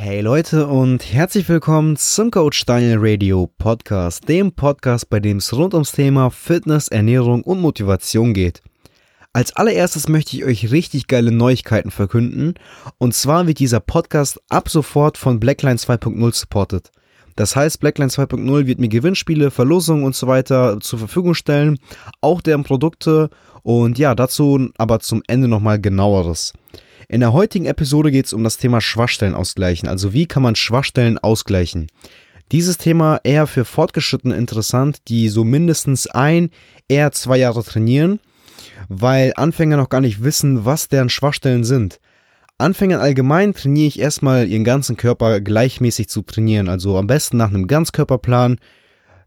Hey Leute und herzlich willkommen zum Coach Daniel Radio Podcast, dem Podcast, bei dem es rund ums Thema Fitness, Ernährung und Motivation geht. Als allererstes möchte ich euch richtig geile Neuigkeiten verkünden und zwar wird dieser Podcast ab sofort von Blackline 2.0 supported. Das heißt, Blackline 2.0 wird mir Gewinnspiele, Verlosungen und so weiter zur Verfügung stellen, auch deren Produkte und ja, dazu aber zum Ende nochmal genaueres. In der heutigen Episode geht es um das Thema Schwachstellen ausgleichen, also wie kann man Schwachstellen ausgleichen. Dieses Thema eher für Fortgeschrittene interessant, die so mindestens ein, eher zwei Jahre trainieren, weil Anfänger noch gar nicht wissen, was deren Schwachstellen sind. Anfängern allgemein trainiere ich erstmal ihren ganzen Körper gleichmäßig zu trainieren, also am besten nach einem Ganzkörperplan.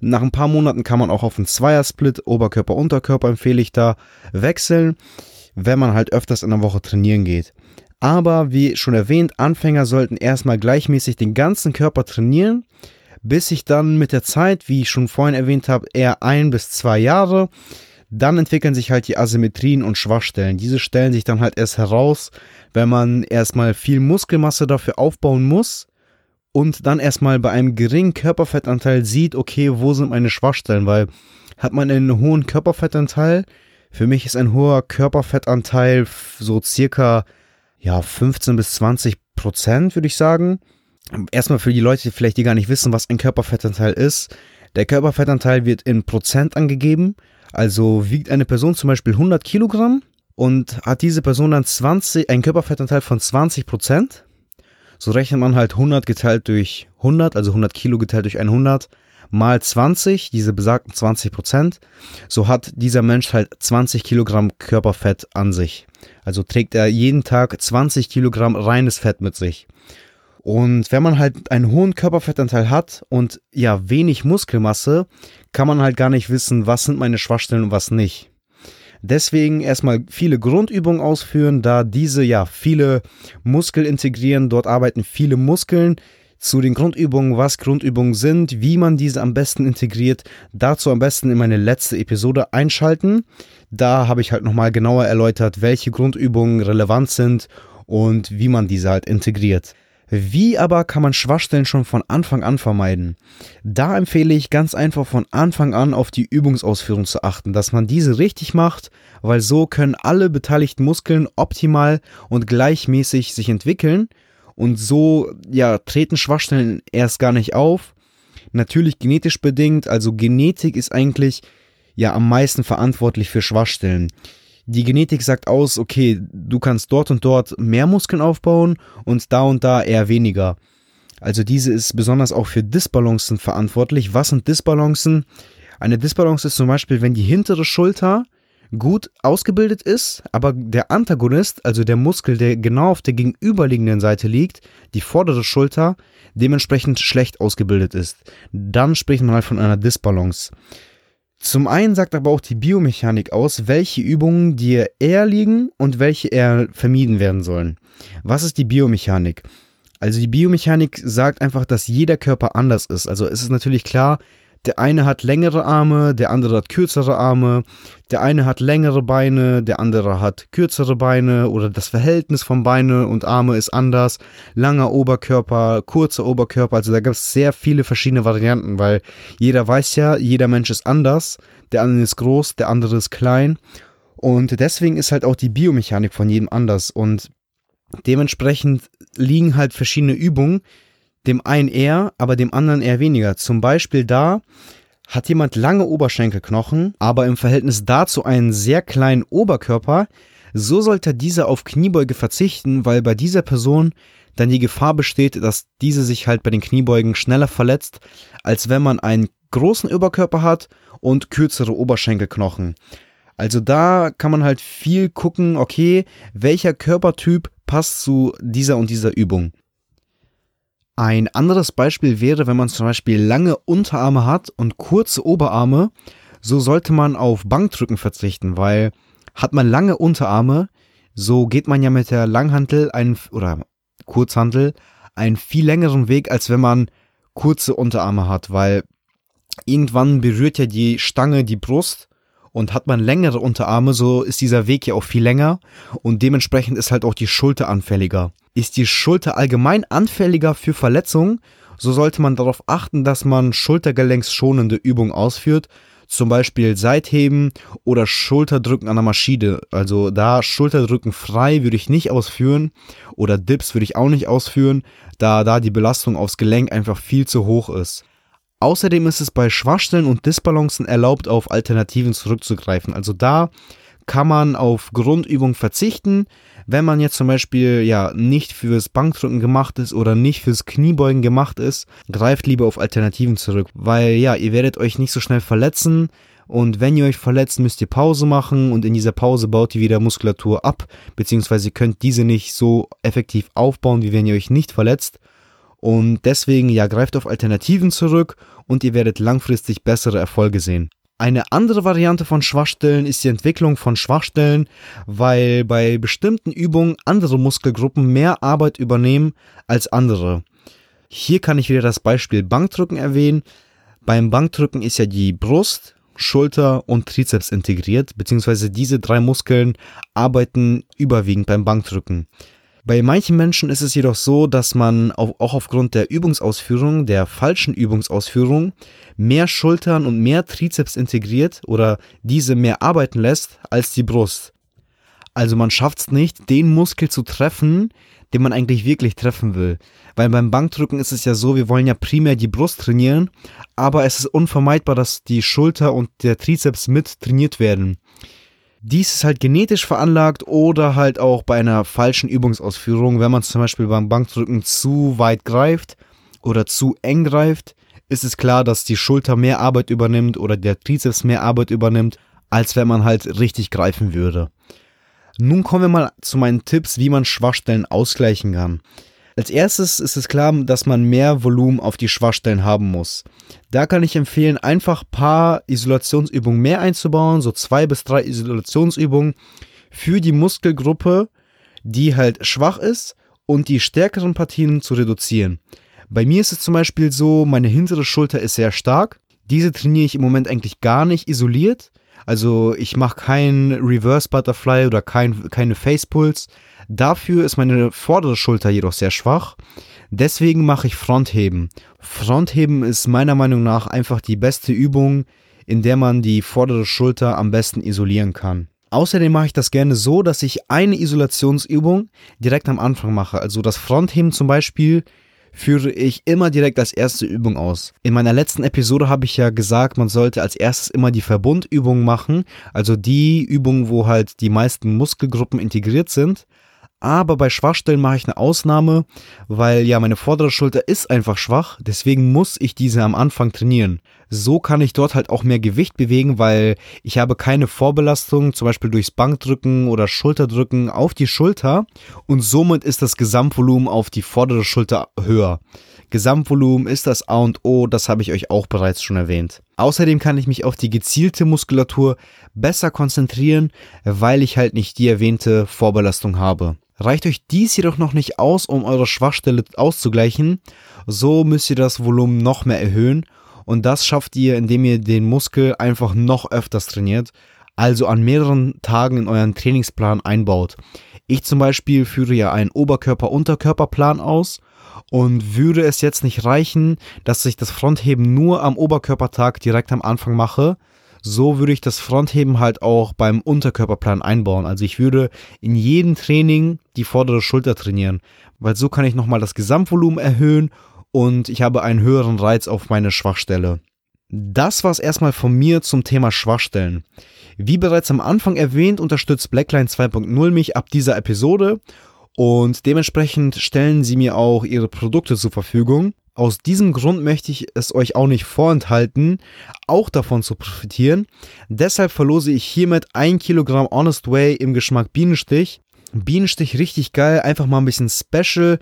Nach ein paar Monaten kann man auch auf einen Zweiersplit, Oberkörper, Unterkörper empfehle ich da, wechseln, wenn man halt öfters in der Woche trainieren geht. Aber wie schon erwähnt, Anfänger sollten erstmal gleichmäßig den ganzen Körper trainieren, bis sich dann mit der Zeit, wie ich schon vorhin erwähnt habe, eher ein bis zwei Jahre dann entwickeln sich halt die Asymmetrien und Schwachstellen. Diese stellen sich dann halt erst heraus, wenn man erstmal viel Muskelmasse dafür aufbauen muss und dann erstmal bei einem geringen Körperfettanteil sieht, okay, wo sind meine Schwachstellen, weil hat man einen hohen Körperfettanteil, für mich ist ein hoher Körperfettanteil so circa ja 15 bis 20 Prozent, würde ich sagen. Erstmal für die Leute, vielleicht die gar nicht wissen, was ein Körperfettanteil ist. Der Körperfettanteil wird in Prozent angegeben. Also wiegt eine Person zum Beispiel 100 Kilogramm und hat diese Person dann 20, einen Körperfettanteil von 20 Prozent. So rechnet man halt 100 geteilt durch 100, also 100 Kilo geteilt durch 100 mal 20, diese besagten 20 Prozent. So hat dieser Mensch halt 20 Kilogramm Körperfett an sich. Also trägt er jeden Tag 20 Kilogramm reines Fett mit sich. Und wenn man halt einen hohen Körperfettanteil hat und ja wenig Muskelmasse, kann man halt gar nicht wissen, was sind meine Schwachstellen und was nicht. Deswegen erstmal viele Grundübungen ausführen, da diese ja viele Muskeln integrieren. Dort arbeiten viele Muskeln. Zu den Grundübungen, was Grundübungen sind, wie man diese am besten integriert, dazu am besten in meine letzte Episode einschalten. Da habe ich halt nochmal genauer erläutert, welche Grundübungen relevant sind und wie man diese halt integriert. Wie aber kann man Schwachstellen schon von Anfang an vermeiden? Da empfehle ich ganz einfach von Anfang an auf die Übungsausführung zu achten, dass man diese richtig macht, weil so können alle beteiligten Muskeln optimal und gleichmäßig sich entwickeln und so ja treten Schwachstellen erst gar nicht auf. Natürlich genetisch bedingt, also Genetik ist eigentlich ja am meisten verantwortlich für Schwachstellen die Genetik sagt aus, okay, du kannst dort und dort mehr Muskeln aufbauen und da und da eher weniger. Also diese ist besonders auch für Disbalancen verantwortlich. Was sind Disbalancen? Eine Disbalance ist zum Beispiel, wenn die hintere Schulter gut ausgebildet ist, aber der Antagonist, also der Muskel, der genau auf der gegenüberliegenden Seite liegt, die vordere Schulter, dementsprechend schlecht ausgebildet ist. Dann spricht man halt von einer Disbalance. Zum einen sagt aber auch die Biomechanik aus, welche Übungen dir eher liegen und welche eher vermieden werden sollen. Was ist die Biomechanik? Also die Biomechanik sagt einfach, dass jeder Körper anders ist. Also es ist natürlich klar, der eine hat längere Arme, der andere hat kürzere Arme, der eine hat längere Beine, der andere hat kürzere Beine oder das Verhältnis von Beine und Arme ist anders. Langer Oberkörper, kurzer Oberkörper, also da gibt es sehr viele verschiedene Varianten, weil jeder weiß ja, jeder Mensch ist anders. Der eine ist groß, der andere ist klein. Und deswegen ist halt auch die Biomechanik von jedem anders. Und dementsprechend liegen halt verschiedene Übungen, dem einen eher, aber dem anderen eher weniger. Zum Beispiel da hat jemand lange Oberschenkelknochen, aber im Verhältnis dazu einen sehr kleinen Oberkörper, so sollte dieser auf Kniebeuge verzichten, weil bei dieser Person dann die Gefahr besteht, dass diese sich halt bei den Kniebeugen schneller verletzt, als wenn man einen großen Oberkörper hat und kürzere Oberschenkelknochen. Also da kann man halt viel gucken, okay, welcher Körpertyp passt zu dieser und dieser Übung. Ein anderes Beispiel wäre, wenn man zum Beispiel lange Unterarme hat und kurze Oberarme, so sollte man auf Bankdrücken verzichten, weil hat man lange Unterarme, so geht man ja mit der Langhantel einen, oder Kurzhantel einen viel längeren Weg, als wenn man kurze Unterarme hat, weil irgendwann berührt ja die Stange die Brust Und hat man längere Unterarme, so ist dieser Weg ja auch viel länger und dementsprechend ist halt auch die Schulter anfälliger. Ist die Schulter allgemein anfälliger für Verletzungen, so sollte man darauf achten, dass man schultergelenksschonende Übungen ausführt, zum Beispiel Seitheben oder Schulterdrücken an der Maschine. Also da Schulterdrücken frei würde ich nicht ausführen oder Dips würde ich auch nicht ausführen, da da die Belastung aufs Gelenk einfach viel zu hoch ist. Außerdem ist es bei Schwachstellen und Disbalancen erlaubt, auf Alternativen zurückzugreifen. Also da kann man auf Grundübungen verzichten, wenn man jetzt zum Beispiel ja nicht fürs Bankdrücken gemacht ist oder nicht fürs Kniebeugen gemacht ist, greift lieber auf Alternativen zurück, weil ja, ihr werdet euch nicht so schnell verletzen. Und wenn ihr euch verletzt, müsst ihr Pause machen. Und in dieser Pause baut ihr wieder Muskulatur ab, beziehungsweise könnt diese nicht so effektiv aufbauen, wie wenn ihr euch nicht verletzt. Und deswegen, ja, greift auf Alternativen zurück und ihr werdet langfristig bessere Erfolge sehen. Eine andere Variante von Schwachstellen ist die Entwicklung von Schwachstellen, weil bei bestimmten Übungen andere Muskelgruppen mehr Arbeit übernehmen als andere. Hier kann ich wieder das Beispiel Bankdrücken erwähnen. Beim Bankdrücken ist ja die Brust, Schulter und Trizeps integriert, beziehungsweise diese drei Muskeln arbeiten überwiegend beim Bankdrücken. Bei manchen Menschen ist es jedoch so, dass man auch aufgrund der Übungsausführung, der falschen Übungsausführung, mehr Schultern und mehr Trizeps integriert oder diese mehr arbeiten lässt als die Brust. Also man schafft es nicht, den Muskel zu treffen, den man eigentlich wirklich treffen will. Weil beim Bankdrücken ist es ja so, wir wollen ja primär die Brust trainieren, aber es ist unvermeidbar, dass die Schulter und der Trizeps mit trainiert werden. Dies ist halt genetisch veranlagt oder halt auch bei einer falschen Übungsausführung, wenn man zum Beispiel beim Bankdrücken zu weit greift oder zu eng greift, ist es klar, dass die Schulter mehr Arbeit übernimmt oder der Trizeps mehr Arbeit übernimmt, als wenn man halt richtig greifen würde. Nun kommen wir mal zu meinen Tipps, wie man Schwachstellen ausgleichen kann. Als erstes ist es klar, dass man mehr Volumen auf die Schwachstellen haben muss. Da kann ich empfehlen, einfach ein paar Isolationsübungen mehr einzubauen, so zwei bis drei Isolationsübungen für die Muskelgruppe, die halt schwach ist und die stärkeren Partien zu reduzieren. Bei mir ist es zum Beispiel so, meine hintere Schulter ist sehr stark. Diese trainiere ich im Moment eigentlich gar nicht isoliert. Also ich mache kein Reverse Butterfly oder kein, keine Face Pulse. Dafür ist meine vordere Schulter jedoch sehr schwach. Deswegen mache ich Frontheben. Frontheben ist meiner Meinung nach einfach die beste Übung, in der man die vordere Schulter am besten isolieren kann. Außerdem mache ich das gerne so, dass ich eine Isolationsübung direkt am Anfang mache. Also das Frontheben zum Beispiel führe ich immer direkt als erste Übung aus. In meiner letzten Episode habe ich ja gesagt, man sollte als erstes immer die Verbundübung machen, also die Übung, wo halt die meisten Muskelgruppen integriert sind. Aber bei Schwachstellen mache ich eine Ausnahme, weil ja meine vordere Schulter ist einfach schwach, deswegen muss ich diese am Anfang trainieren. So kann ich dort halt auch mehr Gewicht bewegen, weil ich habe keine Vorbelastung, zum Beispiel durchs Bankdrücken oder Schulterdrücken auf die Schulter und somit ist das Gesamtvolumen auf die vordere Schulter höher. Gesamtvolumen ist das A und O, das habe ich euch auch bereits schon erwähnt. Außerdem kann ich mich auf die gezielte Muskulatur besser konzentrieren, weil ich halt nicht die erwähnte Vorbelastung habe. Reicht euch dies jedoch noch nicht aus, um eure Schwachstelle auszugleichen, so müsst ihr das Volumen noch mehr erhöhen und das schafft ihr, indem ihr den Muskel einfach noch öfters trainiert, also an mehreren Tagen in euren Trainingsplan einbaut. Ich zum Beispiel führe ja einen Oberkörper-Unterkörperplan aus und würde es jetzt nicht reichen, dass ich das Frontheben nur am Oberkörpertag direkt am Anfang mache, so würde ich das Frontheben halt auch beim Unterkörperplan einbauen. Also ich würde in jedem Training die vordere Schulter trainieren, weil so kann ich nochmal das Gesamtvolumen erhöhen und ich habe einen höheren Reiz auf meine Schwachstelle. Das war's erstmal von mir zum Thema Schwachstellen. Wie bereits am Anfang erwähnt, unterstützt Blackline 2.0 mich ab dieser Episode und dementsprechend stellen sie mir auch ihre Produkte zur Verfügung. Aus diesem Grund möchte ich es euch auch nicht vorenthalten, auch davon zu profitieren. Deshalb verlose ich hiermit ein Kilogramm Honest Way im Geschmack Bienenstich. Bienenstich richtig geil, einfach mal ein bisschen special,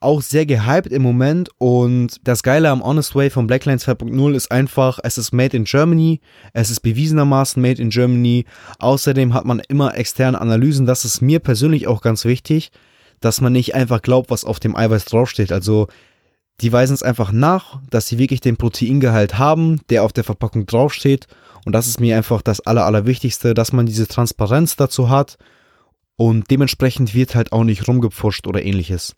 auch sehr gehypt im Moment und das Geile am Honest Way von Blackline 2.0 ist einfach, es ist made in Germany, es ist bewiesenermaßen made in Germany, außerdem hat man immer externe Analysen, das ist mir persönlich auch ganz wichtig, dass man nicht einfach glaubt, was auf dem Eiweiß draufsteht, also Die weisen es einfach nach, dass sie wirklich den Proteingehalt haben, der auf der Verpackung draufsteht. Und das ist mir einfach das Aller, Allerwichtigste, dass man diese Transparenz dazu hat. Und dementsprechend wird halt auch nicht rumgepfuscht oder ähnliches.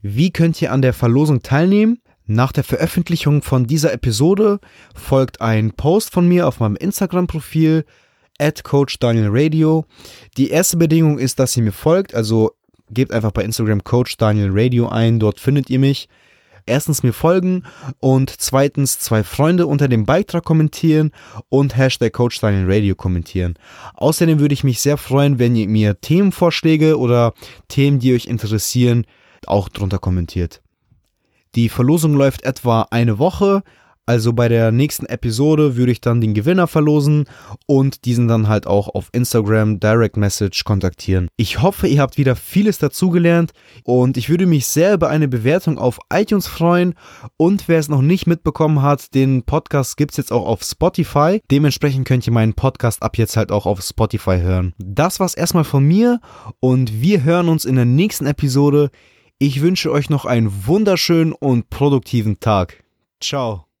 Wie könnt ihr an der Verlosung teilnehmen? Nach der Veröffentlichung von dieser Episode folgt ein Post von mir auf meinem Instagram-Profil at Coach Daniel Radio. Die erste Bedingung ist, dass ihr mir folgt, also gebt einfach bei Instagram Coach Daniel Radio ein, dort findet ihr mich. Erstens mir folgen und zweitens zwei Freunde unter dem Beitrag kommentieren und Hashtag Radio kommentieren. Außerdem würde ich mich sehr freuen, wenn ihr mir Themenvorschläge oder Themen, die euch interessieren, auch drunter kommentiert. Die Verlosung läuft etwa eine Woche. Also bei der nächsten Episode würde ich dann den Gewinner verlosen und diesen dann halt auch auf Instagram Direct Message kontaktieren. Ich hoffe, ihr habt wieder vieles dazugelernt und ich würde mich sehr über eine Bewertung auf iTunes freuen und wer es noch nicht mitbekommen hat, den Podcast gibt es jetzt auch auf Spotify. Dementsprechend könnt ihr meinen Podcast ab jetzt halt auch auf Spotify hören. Das war's erstmal von mir und wir hören uns in der nächsten Episode. Ich wünsche euch noch einen wunderschönen und produktiven Tag. Ciao.